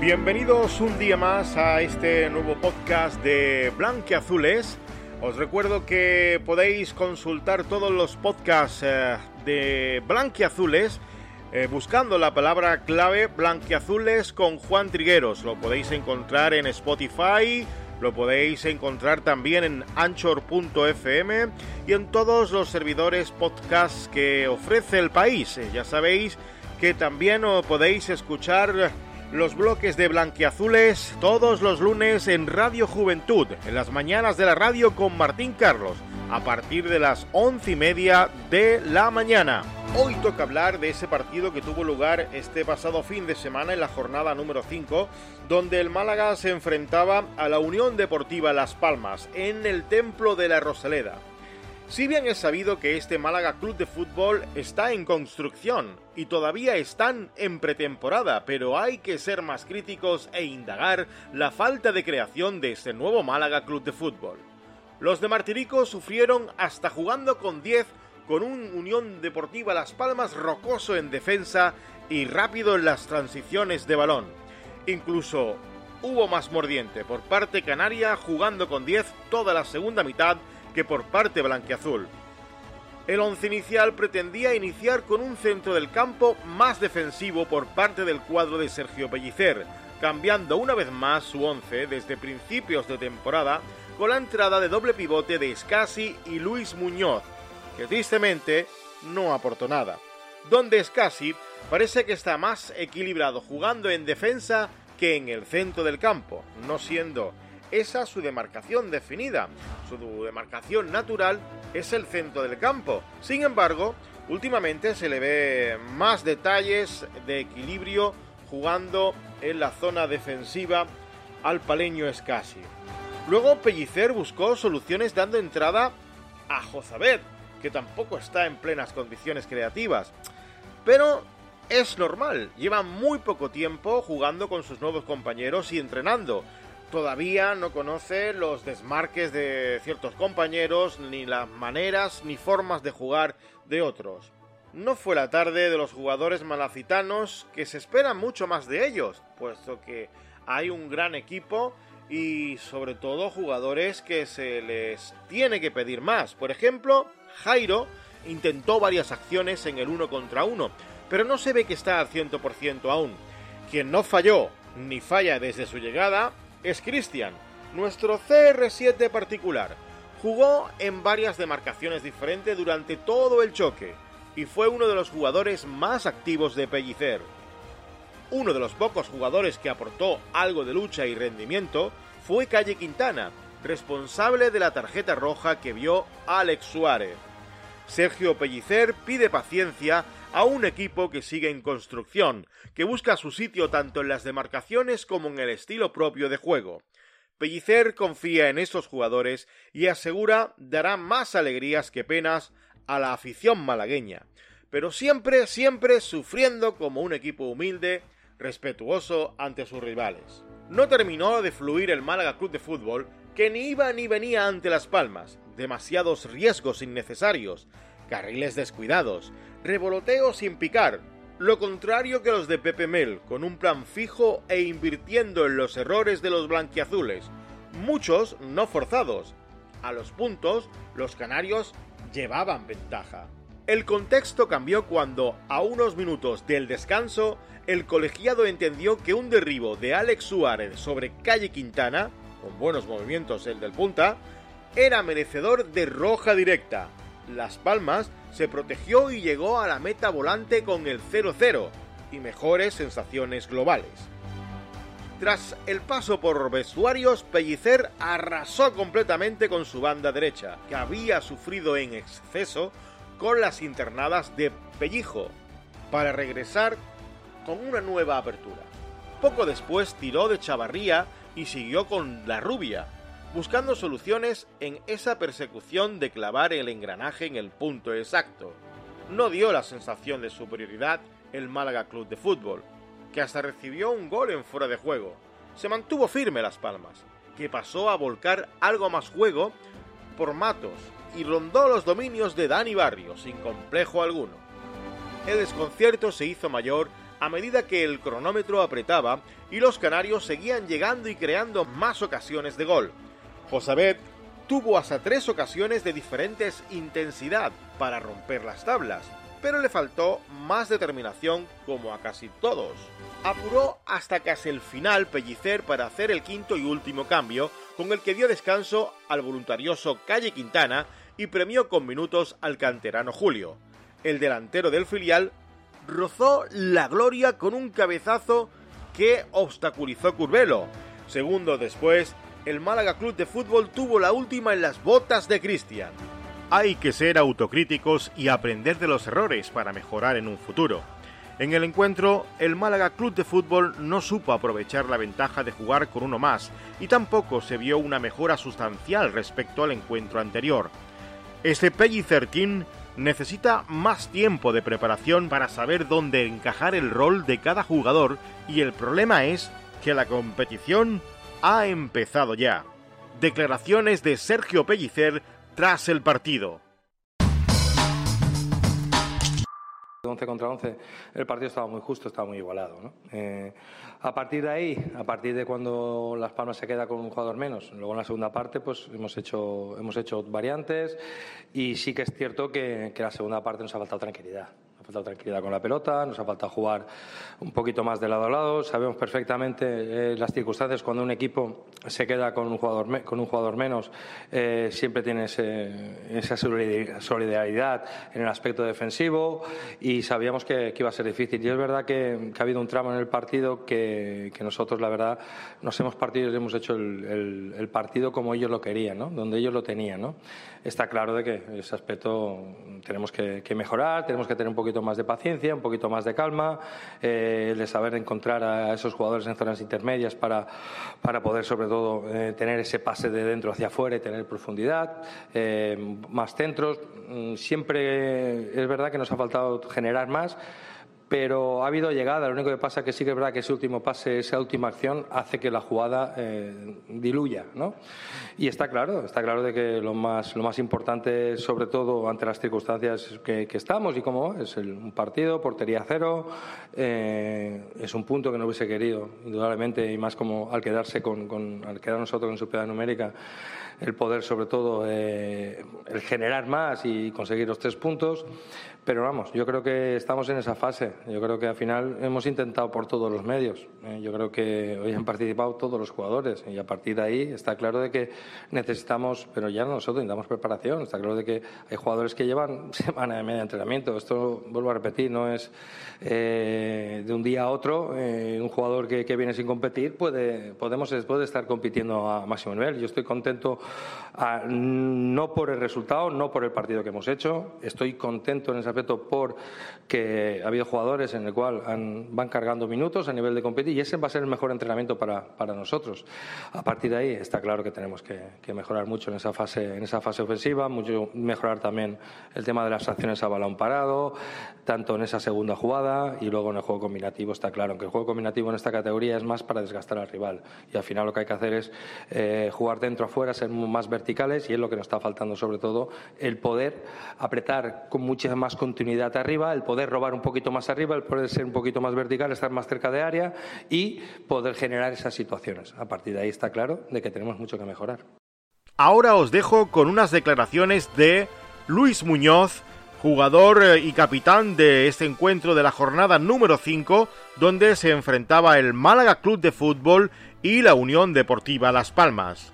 Bienvenidos un día más a este nuevo podcast de Blanqueazules. Os recuerdo que podéis consultar todos los podcasts eh, de Blanqueazules eh, buscando la palabra clave Blanqueazules con Juan Trigueros. Lo podéis encontrar en Spotify, lo podéis encontrar también en anchor.fm y en todos los servidores podcast que ofrece el país. Eh, ya sabéis que también podéis escuchar los bloques de Blanquiazules todos los lunes en Radio Juventud, en las mañanas de la radio con Martín Carlos, a partir de las once y media de la mañana. Hoy toca hablar de ese partido que tuvo lugar este pasado fin de semana en la jornada número 5, donde el Málaga se enfrentaba a la Unión Deportiva Las Palmas en el Templo de la Rosaleda. Si bien es sabido que este Málaga Club de Fútbol está en construcción y todavía están en pretemporada, pero hay que ser más críticos e indagar la falta de creación de este nuevo Málaga Club de Fútbol. Los de Martirico sufrieron hasta jugando con 10 con un Unión Deportiva Las Palmas rocoso en defensa y rápido en las transiciones de balón. Incluso hubo más mordiente por parte canaria jugando con 10 toda la segunda mitad que por parte blanqueazul. El once inicial pretendía iniciar con un centro del campo más defensivo por parte del cuadro de Sergio Pellicer, cambiando una vez más su once desde principios de temporada con la entrada de doble pivote de Scassi y Luis Muñoz, que tristemente no aportó nada. Donde Scassi parece que está más equilibrado jugando en defensa que en el centro del campo, no siendo esa su demarcación definida. Su demarcación natural es el centro del campo. Sin embargo, últimamente se le ve más detalles de equilibrio jugando en la zona defensiva al paleño Escasi. Luego Pellicer buscó soluciones dando entrada a Jozabet, que tampoco está en plenas condiciones creativas. Pero es normal, lleva muy poco tiempo jugando con sus nuevos compañeros y entrenando todavía no conoce los desmarques de ciertos compañeros, ni las maneras ni formas de jugar de otros. No fue la tarde de los jugadores malacitanos que se espera mucho más de ellos, puesto que hay un gran equipo y sobre todo jugadores que se les tiene que pedir más. Por ejemplo, Jairo intentó varias acciones en el uno contra uno, pero no se ve que está al 100% aún. Quien no falló ni falla desde su llegada es Cristian, nuestro CR7 particular. Jugó en varias demarcaciones diferentes durante todo el choque y fue uno de los jugadores más activos de Pellicer. Uno de los pocos jugadores que aportó algo de lucha y rendimiento fue Calle Quintana, responsable de la tarjeta roja que vio Alex Suárez. Sergio Pellicer pide paciencia a un equipo que sigue en construcción, que busca su sitio tanto en las demarcaciones como en el estilo propio de juego. Pellicer confía en estos jugadores y asegura dará más alegrías que penas a la afición malagueña, pero siempre, siempre sufriendo como un equipo humilde, respetuoso ante sus rivales. No terminó de fluir el Málaga Club de Fútbol, que ni iba ni venía ante Las Palmas, demasiados riesgos innecesarios, carriles descuidados, revoloteo sin picar, lo contrario que los de Pepe Mel, con un plan fijo e invirtiendo en los errores de los blanquiazules, muchos no forzados. A los puntos, los canarios llevaban ventaja. El contexto cambió cuando, a unos minutos del descanso, el colegiado entendió que un derribo de Alex Suárez sobre Calle Quintana, con buenos movimientos el del punta, era merecedor de roja directa. Las Palmas se protegió y llegó a la meta volante con el 0-0 y mejores sensaciones globales. Tras el paso por vestuarios, Pellicer arrasó completamente con su banda derecha, que había sufrido en exceso con las internadas de Pellijo, para regresar con una nueva apertura. Poco después tiró de Chavarría y siguió con la rubia, buscando soluciones en esa persecución de clavar el engranaje en el punto exacto. No dio la sensación de superioridad el Málaga Club de Fútbol, que hasta recibió un gol en fuera de juego. Se mantuvo firme Las Palmas, que pasó a volcar algo más juego por Matos y rondó los dominios de Dani Barrio sin complejo alguno. El desconcierto se hizo mayor a medida que el cronómetro apretaba y los canarios seguían llegando y creando más ocasiones de gol. Josabet tuvo hasta tres ocasiones de diferentes intensidad para romper las tablas, pero le faltó más determinación como a casi todos. Apuró hasta casi el final Pellicer para hacer el quinto y último cambio, con el que dio descanso al voluntarioso Calle Quintana y premió con minutos al canterano Julio. El delantero del filial rozó la gloria con un cabezazo que obstaculizó Curvelo. Segundo después, el Málaga Club de Fútbol tuvo la última en las botas de Cristian. Hay que ser autocríticos y aprender de los errores para mejorar en un futuro. En el encuentro, el Málaga Club de Fútbol no supo aprovechar la ventaja de jugar con uno más y tampoco se vio una mejora sustancial respecto al encuentro anterior. Este Pellicer Team necesita más tiempo de preparación para saber dónde encajar el rol de cada jugador y el problema es que la competición ha empezado ya. Declaraciones de Sergio Pellicer tras el partido. 11 contra 11, el partido estaba muy justo, estaba muy igualado. Eh, a partir de ahí, a partir de cuando Las Palmas se queda con un jugador menos, luego en la segunda parte pues hemos hecho, hemos hecho variantes y sí que es cierto que, que la segunda parte nos ha faltado tranquilidad faltado tranquilidad con la pelota, nos ha faltado jugar un poquito más de lado a lado. Sabemos perfectamente eh, las circunstancias cuando un equipo se queda con un jugador, con un jugador menos, eh, siempre tiene esa solidaridad en el aspecto defensivo y sabíamos que, iba a ser difícil. Y es verdad que, ha habido un tramo en el partido que, nosotros, la verdad, nos hemos partido y hemos hecho el, partido como ellos lo querían, ¿no? donde ellos lo tenían. ¿no? Está claro de que ese aspecto tenemos que mejorar, tenemos que tener un poquito más de paciencia, un poquito más de calma, eh, de saber encontrar a esos jugadores en zonas intermedias para, para poder, sobre todo, eh, tener ese pase de dentro hacia afuera y tener profundidad, eh, más centros. Mm, siempre es verdad que nos ha faltado generar más pero ha habido llegada. Lo único que pasa es que sí que es verdad que ese último pase, esa última acción, hace que la jugada eh, diluya, ¿no? Y está claro, está claro de que lo más, lo más importante, sobre todo ante las circunstancias que, estamos y cómo es el, un partido, portería cero, eh, es un punto que no hubiese querido, indudablemente, y más como al quedarse con, con al quedar nosotros en su piedad numérica, el poder, sobre todo, eh, el generar más y conseguir los tres puntos. Pero vamos, yo creo que estamos en esa fase. Yo creo que al final hemos intentado por todos los medios. ¿eh? Yo creo que hoy han participado todos los jugadores y a partir de ahí está claro de que necesitamos, pero ya nosotros necesitamos preparación. Está claro de que hay jugadores que llevan semana y media de entrenamiento. Esto, vuelvo a repetir, no es eh, de un día a otro. Un jugador que, que, viene sin competir puede, podemos, puede estar compitiendo a máximo nivel. Yo estoy contento a, no por el resultado, no por el partido que hemos hecho. Estoy contento en esa por que ha habido jugadores en el cual van cargando minutos a nivel de competir y ese va a ser el mejor entrenamiento para, para nosotros. A partir de ahí está claro que tenemos que, mejorar mucho en esa fase, en esa fase ofensiva, mucho mejorar también el tema de las acciones a balón parado, tanto en esa segunda jugada y luego en el juego combinativo está claro que el juego combinativo en esta categoría es más para desgastar al rival y al final lo que hay que hacer es eh, jugar dentro afuera, ser más verticales y es lo que nos está faltando sobre todo el poder apretar con mucha más continuidad arriba, el poder robar un poquito más arriba, el poder ser un poquito más vertical, estar más cerca de área y poder generar esas situaciones. A partir de ahí está claro de que tenemos mucho que mejorar. Ahora os dejo con unas declaraciones de Luis Muñoz, jugador eh, y capitán de este encuentro de la jornada número 5, donde se enfrentaba el Málaga Club de Fútbol y la Unión Deportiva Las Palmas.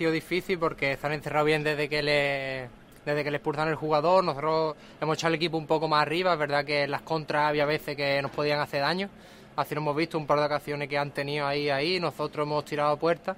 Sido difícil porque están encerrados bien desde que le desde que le expulsan el jugador. Nosotros hemos echado el equipo un poco más arriba. Es verdad que en las contras había veces que nos podían hacer daño. Así lo hemos visto un par de ocasiones que han tenido ahí, ahí. Nosotros hemos tirado puertas.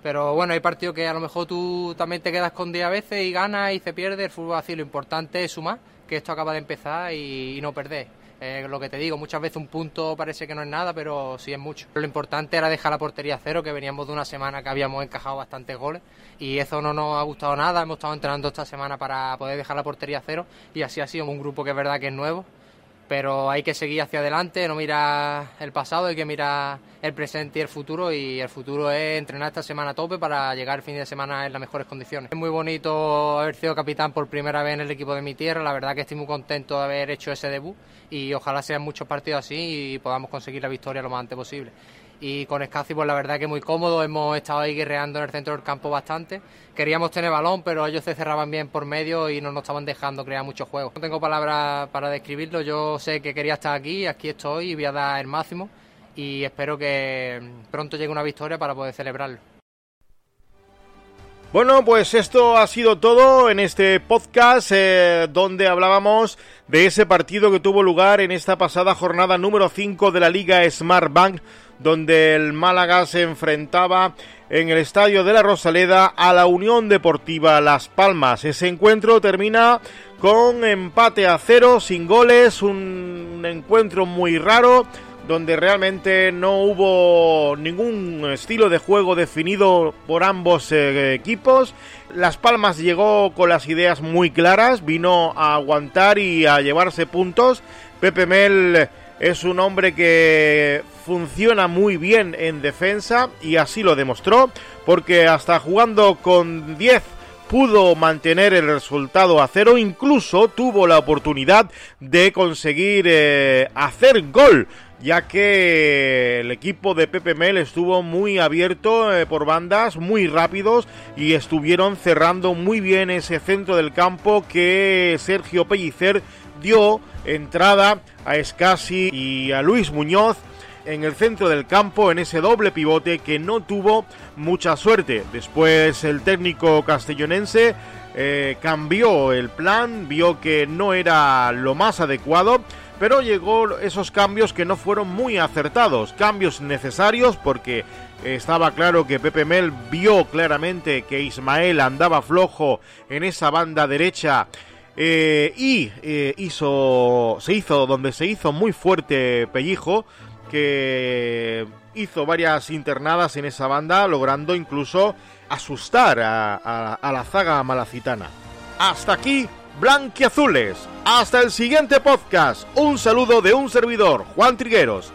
Pero bueno, hay partidos que a lo mejor tú también te quedas con 10 a veces y ganas y se pierde. El fútbol así, lo importante es sumar, que esto acaba de empezar y no perder. Eh, lo que te digo, muchas veces un punto parece que no es nada, pero sí es mucho. Lo importante era dejar la portería cero, que veníamos de una semana que habíamos encajado bastantes goles y eso no nos ha gustado nada. Hemos estado entrenando esta semana para poder dejar la portería cero y así ha sido un grupo que es verdad que es nuevo pero hay que seguir hacia adelante, no mirar el pasado, hay que mirar el presente y el futuro. Y el futuro es entrenar esta semana a tope para llegar el fin de semana en las mejores condiciones. Es muy bonito haber sido capitán por primera vez en el equipo de mi tierra, la verdad que estoy muy contento de haber hecho ese debut. Y ojalá sean muchos partidos así y podamos conseguir la victoria lo más antes posible y con Escaci pues la verdad que muy cómodo, hemos estado ahí guerreando en el centro del campo bastante, queríamos tener balón pero ellos se cerraban bien por medio y no nos estaban dejando crear muchos juegos. No tengo palabras para describirlo, yo sé que quería estar aquí, aquí estoy y voy a dar el máximo y espero que pronto llegue una victoria para poder celebrarlo. Bueno, pues esto ha sido todo en este podcast eh, donde hablábamos de ese partido que tuvo lugar en esta pasada jornada número 5 de la Liga Smart Bank donde el Málaga se enfrentaba en el estadio de la Rosaleda a la Unión Deportiva Las Palmas. Ese encuentro termina con empate a cero, sin goles, un encuentro muy raro donde realmente no hubo ningún estilo de juego definido por ambos eh, equipos. Las Palmas llegó con las ideas muy claras, vino a aguantar y a llevarse puntos. Pepe Mel es un hombre que funciona muy bien en defensa y así lo demostró porque hasta jugando con 10 pudo mantener el resultado a cero, incluso tuvo la oportunidad de conseguir eh, hacer gol ya que el equipo de Pepe Mel estuvo muy abierto eh, por bandas, muy rápidos y estuvieron cerrando muy bien ese centro del campo que Sergio Pellicer dio entrada a Escasi y a Luis Muñoz en el centro del campo en ese doble pivote que no tuvo mucha suerte. Después el técnico castellonense eh, cambió el plan, vio que no era lo más adecuado, pero llegó esos cambios que no fueron muy acertados, cambios necesarios porque estaba claro que Pepe Mel vio claramente que Ismael andaba flojo en esa banda derecha eh, y eh, hizo, se hizo donde se hizo muy fuerte Pellijo, que hizo varias internadas en esa banda, logrando incluso asustar a, a la zaga malacitana. Hasta aquí, Blanquiazules. Hasta el siguiente podcast. Un saludo de un servidor, Juan Trigueros.